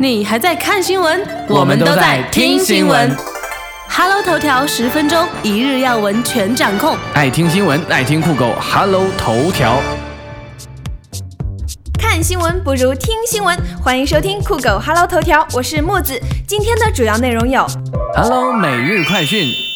你还在看新闻？我们都在听新闻。Hello 头条十分钟，一日要闻全掌控。爱听新闻，爱听酷狗，Hello 头条。看新闻不如听新闻，欢迎收听酷狗 Hello 头条，我是木子。今天的主要内容有：Hello 每日快讯。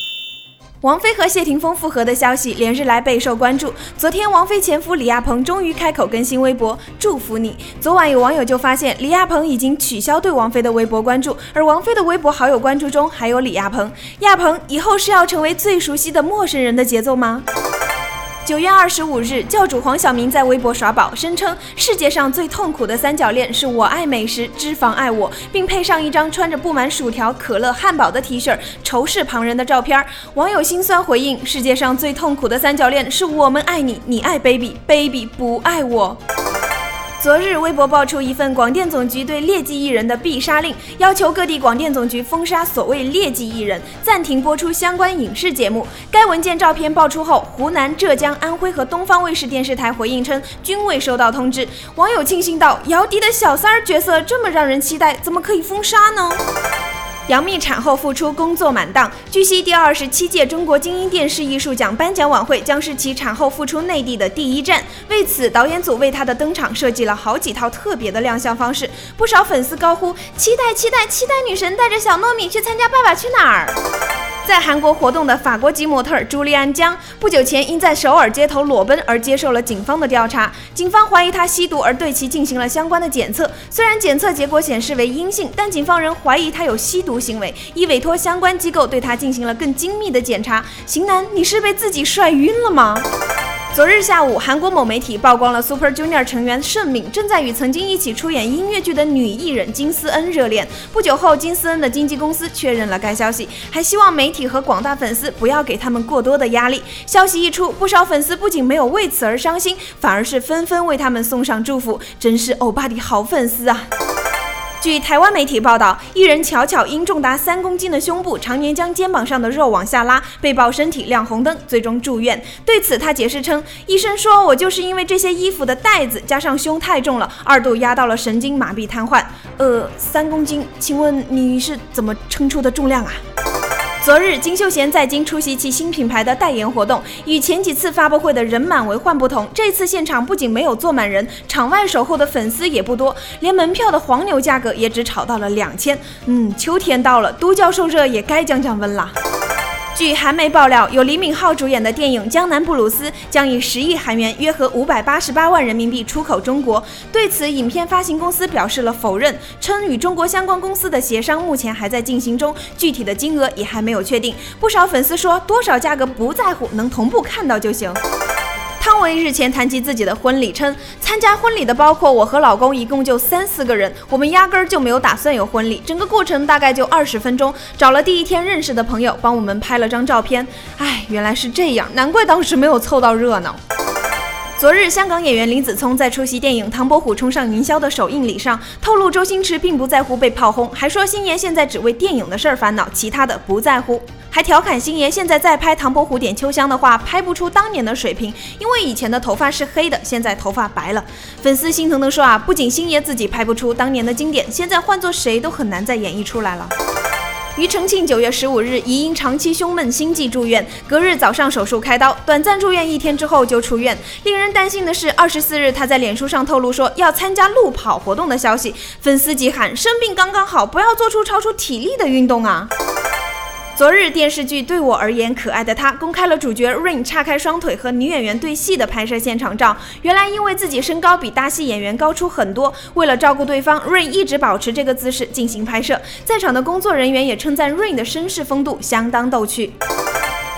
王菲和谢霆锋复合的消息连日来备受关注。昨天，王菲前夫李亚鹏终于开口更新微博祝福你。昨晚有网友就发现李亚鹏已经取消对王菲的微博关注，而王菲的微博好友关注中还有李亚鹏。亚鹏以后是要成为最熟悉的陌生人的节奏吗？九月二十五日，教主黄晓明在微博耍宝，声称世界上最痛苦的三角恋是我爱美食，脂肪爱我，并配上一张穿着布满薯条、可乐、汉堡的 T 恤，仇视旁人的照片。网友心酸回应：世界上最痛苦的三角恋是我们爱你，你爱 baby，baby 不爱我。昨日，微博爆出一份广电总局对劣迹艺人的必杀令，要求各地广电总局封杀所谓劣迹艺人，暂停播出相关影视节目。该文件照片爆出后，湖南、浙江、安徽和东方卫视电视台回应称均未收到通知。网友庆幸道：“姚笛的小三儿角色这么让人期待，怎么可以封杀呢？”杨幂产后复出，工作满档。据悉，第二十七届中国精英电视艺术奖颁奖晚会将是其产后复出内地的第一站。为此，导演组为她的登场设计了好几套特别的亮相方式。不少粉丝高呼：“期待，期待，期待女神带着小糯米去参加《爸爸去哪儿》。”在韩国活动的法国籍模特朱莉安·江，不久前因在首尔街头裸奔而接受了警方的调查。警方怀疑他吸毒，而对其进行了相关的检测。虽然检测结果显示为阴性，但警方仍怀疑他有吸毒行为，已委托相关机构对他进行了更精密的检查。型男，你是被自己帅晕了吗？昨日下午，韩国某媒体曝光了 Super Junior 成员盛敏正在与曾经一起出演音乐剧的女艺人金思恩热恋。不久后，金思恩的经纪公司确认了该消息，还希望媒体和广大粉丝不要给他们过多的压力。消息一出，不少粉丝不仅没有为此而伤心，反而是纷纷为他们送上祝福，真是欧巴的好粉丝啊！据台湾媒体报道，艺人巧巧因重达三公斤的胸部，常年将肩膀上的肉往下拉，被曝身体亮红灯，最终住院。对此，他解释称，医生说我就是因为这些衣服的带子加上胸太重了，二度压到了神经麻痹瘫痪。呃，三公斤，请问你是怎么称出的重量啊？昨日，金秀贤在京出席其新品牌的代言活动，与前几次发布会的人满为患不同，这次现场不仅没有坐满人，场外守候的粉丝也不多，连门票的黄牛价格也只炒到了两千。嗯，秋天到了，都教授热也该降降温了。据韩媒爆料，由李敏镐主演的电影《江南布鲁斯》将以十亿韩元（约合五百八十八万人民币）出口中国。对此，影片发行公司表示了否认，称与中国相关公司的协商目前还在进行中，具体的金额也还没有确定。不少粉丝说，多少价格不在乎，能同步看到就行。汤唯日前谈及自己的婚礼，称参加婚礼的包括我和老公，一共就三四个人，我们压根儿就没有打算有婚礼，整个过程大概就二十分钟，找了第一天认识的朋友帮我们拍了张照片。唉，原来是这样，难怪当时没有凑到热闹。昨日，香港演员林子聪在出席电影《唐伯虎冲上云霄》的首映礼上，透露周星驰并不在乎被炮轰，还说星爷现在只为电影的事儿烦恼，其他的不在乎。还调侃星爷现在再拍《唐伯虎点秋香》的话，拍不出当年的水平，因为以前的头发是黑的，现在头发白了。粉丝心疼地说啊，不仅星爷自己拍不出当年的经典，现在换做谁都很难再演绎出来了。庾澄庆九月十五日疑因长期胸闷心悸住院，隔日早上手术开刀，短暂住院一天之后就出院。令人担心的是，二十四日他在脸书上透露说要参加路跑活动的消息，粉丝急喊生病刚刚好，不要做出超出体力的运动啊！昨日电视剧《对我而言可爱的他》公开了主角 Rain 叉开双腿和女演员对戏的拍摄现场照。原来因为自己身高比搭戏演员高出很多，为了照顾对方，Rain 一直保持这个姿势进行拍摄。在场的工作人员也称赞 Rain 的绅士风度相当逗趣。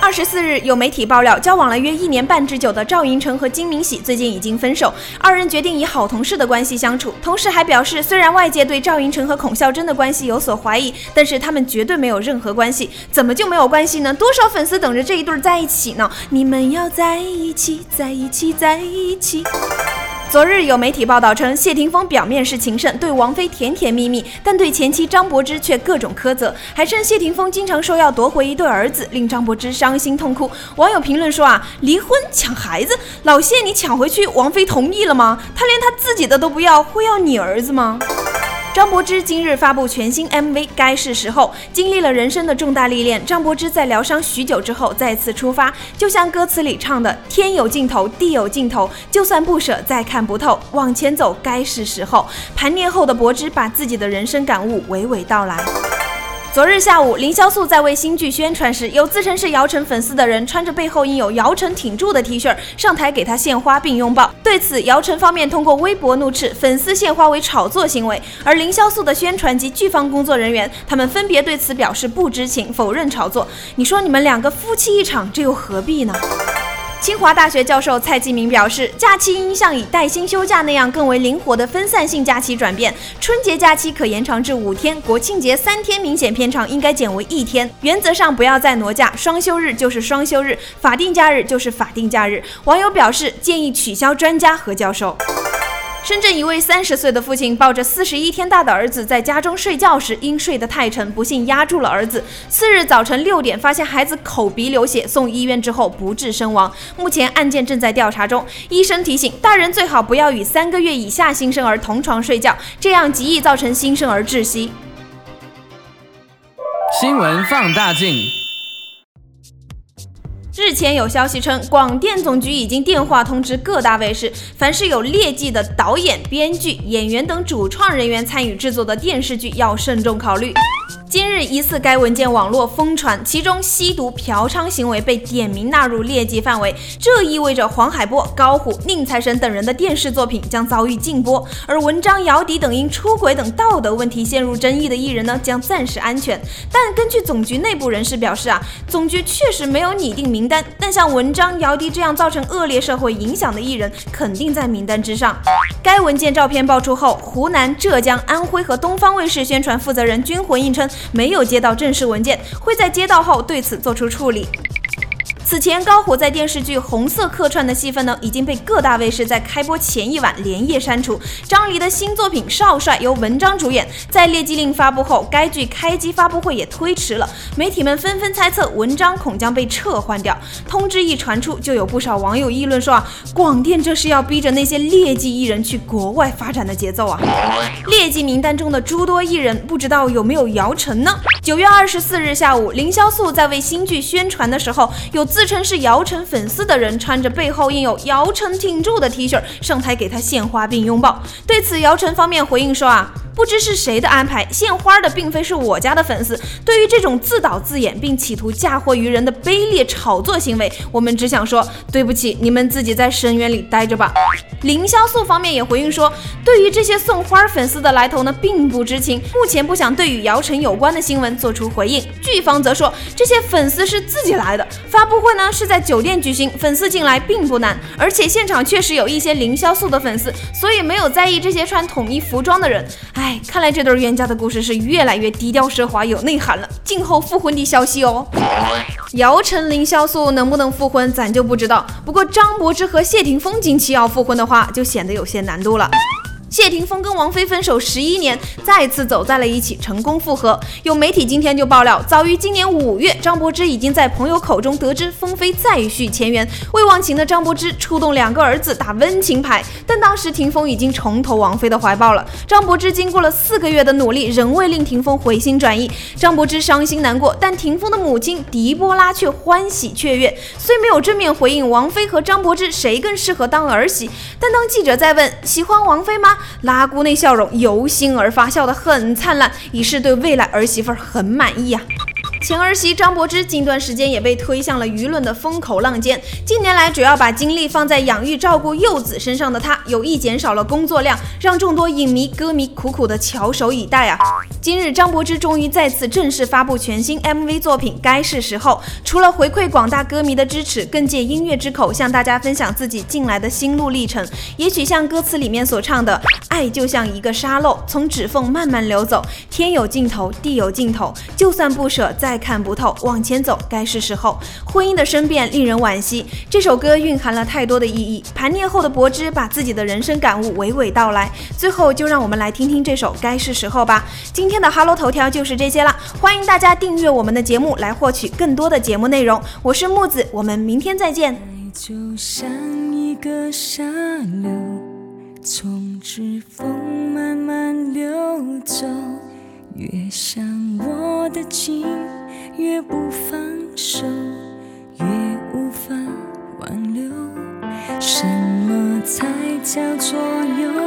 二十四日，有媒体爆料，交往了约一年半之久的赵寅成和金明喜最近已经分手，二人决定以好同事的关系相处。同时还表示，虽然外界对赵寅成和孔孝真的关系有所怀疑，但是他们绝对没有任何关系。怎么就没有关系呢？多少粉丝等着这一对在一起呢？你们要在一起，在一起，在一起。昨日有媒体报道称，谢霆锋表面是情圣，对王菲甜甜蜜蜜，但对前妻张柏芝却各种苛责，还称谢霆锋经常说要夺回一对儿子，令张柏芝伤心痛哭。网友评论说啊，离婚抢孩子，老谢你抢回去，王菲同意了吗？他连他自己的都不要，会要你儿子吗？张柏芝今日发布全新 MV，该是时候。经历了人生的重大历练，张柏芝在疗伤许久之后再次出发，就像歌词里唱的：“天有尽头，地有尽头，就算不舍，再看不透，往前走，该是时候。”盘念后的柏芝把自己的人生感悟娓娓道来。昨日下午，凌潇肃在为新剧宣传时，有自称是姚晨粉丝的人穿着背后印有“姚晨挺住”的 T 恤上台给他献花并拥抱。对此，姚晨方面通过微博怒斥粉丝献花为炒作行为，而凌潇肃的宣传及剧方工作人员，他们分别对此表示不知情，否认炒作。你说你们两个夫妻一场，这又何必呢？清华大学教授蔡继明表示，假期应像以带薪休假那样更为灵活的分散性假期转变。春节假期可延长至五天，国庆节三天明显偏长，应该减为一天。原则上不要再挪假，双休日就是双休日，法定假日就是法定假日。网友表示建议取消专家和教授。深圳一位三十岁的父亲抱着四十一天大的儿子在家中睡觉时，因睡得太沉，不幸压住了儿子。次日早晨六点，发现孩子口鼻流血，送医院之后不治身亡。目前案件正在调查中。医生提醒大人最好不要与三个月以下新生儿同床睡觉，这样极易造成新生儿窒息。新闻放大镜。日前有消息称，广电总局已经电话通知各大卫视，凡是有劣迹的导演、编剧、演员等主创人员参与制作的电视剧，要慎重考虑。今日疑似该文件网络疯传，其中吸毒、嫖娼行为被点名纳入劣迹范围，这意味着黄海波、高虎、宁财神等人的电视作品将遭遇禁播，而文章、姚笛等因出轨等道德问题陷入争议的艺人呢，将暂时安全。但根据总局内部人士表示啊，总局确实没有拟定名单，但像文章、姚笛这样造成恶劣社会影响的艺人，肯定在名单之上。该文件照片爆出后，湖南、浙江、安徽和东方卫视宣传负责人均回应称。没有接到正式文件，会在接到后对此做出处理。此前，高虎在电视剧《红色》客串的戏份呢，已经被各大卫视在开播前一晚连夜删除。张黎的新作品《少帅》由文章主演，在劣迹令发布后，该剧开机发布会也推迟了。媒体们纷纷猜测，文章恐将被撤换掉。通知一传出，就有不少网友议论说啊，广电这是要逼着那些劣迹艺人去国外发展的节奏啊！劣迹名单中的诸多艺人，不知道有没有姚晨呢？九月二十四日下午，凌潇肃在为新剧宣传的时候，有自称是姚晨粉丝的人穿着背后印有“姚晨挺住”的 T 恤上台给他献花并拥抱。对此，姚晨方面回应说啊。不知是谁的安排，献花的并非是我家的粉丝。对于这种自导自演并企图嫁祸于人的卑劣炒作行为，我们只想说对不起，你们自己在深渊里待着吧。凌潇肃方面也回应说，对于这些送花粉丝的来头呢，并不知情，目前不想对与姚晨有关的新闻做出回应。剧方则说，这些粉丝是自己来的，发布会呢是在酒店举行，粉丝进来并不难，而且现场确实有一些凌潇肃的粉丝，所以没有在意这些穿统一服装的人。唉。哎，看来这对冤家的故事是越来越低调奢华有内涵了。静候复婚的消息哦。姚晨、凌潇肃能不能复婚，咱就不知道。不过张柏芝和谢霆锋近期要复婚的话，就显得有些难度了。谢霆锋跟王菲分手十一年，再次走在了一起，成功复合。有媒体今天就爆料，早于今年五月，张柏芝已经在朋友口中得知风飞再续前缘。未忘情的张柏芝出动两个儿子打温情牌，但当时霆锋已经重投王菲的怀抱了。张柏芝经过了四个月的努力，仍未令霆锋回心转意。张柏芝伤心难过，但霆锋的母亲狄波拉却欢喜雀跃。虽没有正面回应王菲和张柏芝谁更适合当儿媳，但当记者在问喜欢王菲吗？拉姑那笑容由心而发，笑得很灿烂，以是对未来儿媳妇很满意呀。前儿媳张柏芝近段时间也被推向了舆论的风口浪尖。近年来，主要把精力放在养育照顾幼子身上的她，有意减少了工作量，让众多影迷歌迷苦苦的翘首以待啊！今日，张柏芝终于再次正式发布全新 MV 作品，该是时候。除了回馈广大歌迷的支持，更借音乐之口向大家分享自己近来的心路历程。也许像歌词里面所唱的：“爱就像一个沙漏，从指缝慢慢流走，天有尽头，地有尽头，就算不舍再。”再看不透，往前走，该是时候。婚姻的生变令人惋惜。这首歌蕴含了太多的意义。盘念后的柏芝把自己的人生感悟娓娓道来。最后，就让我们来听听这首《该是时候》吧。今天的哈喽头条就是这些了。欢迎大家订阅我们的节目，来获取更多的节目内容。我是木子，我们明天再见。就像一个沙流，从指缝慢慢流走。越想握得紧，越不放手，越无法挽留。什么才叫做有？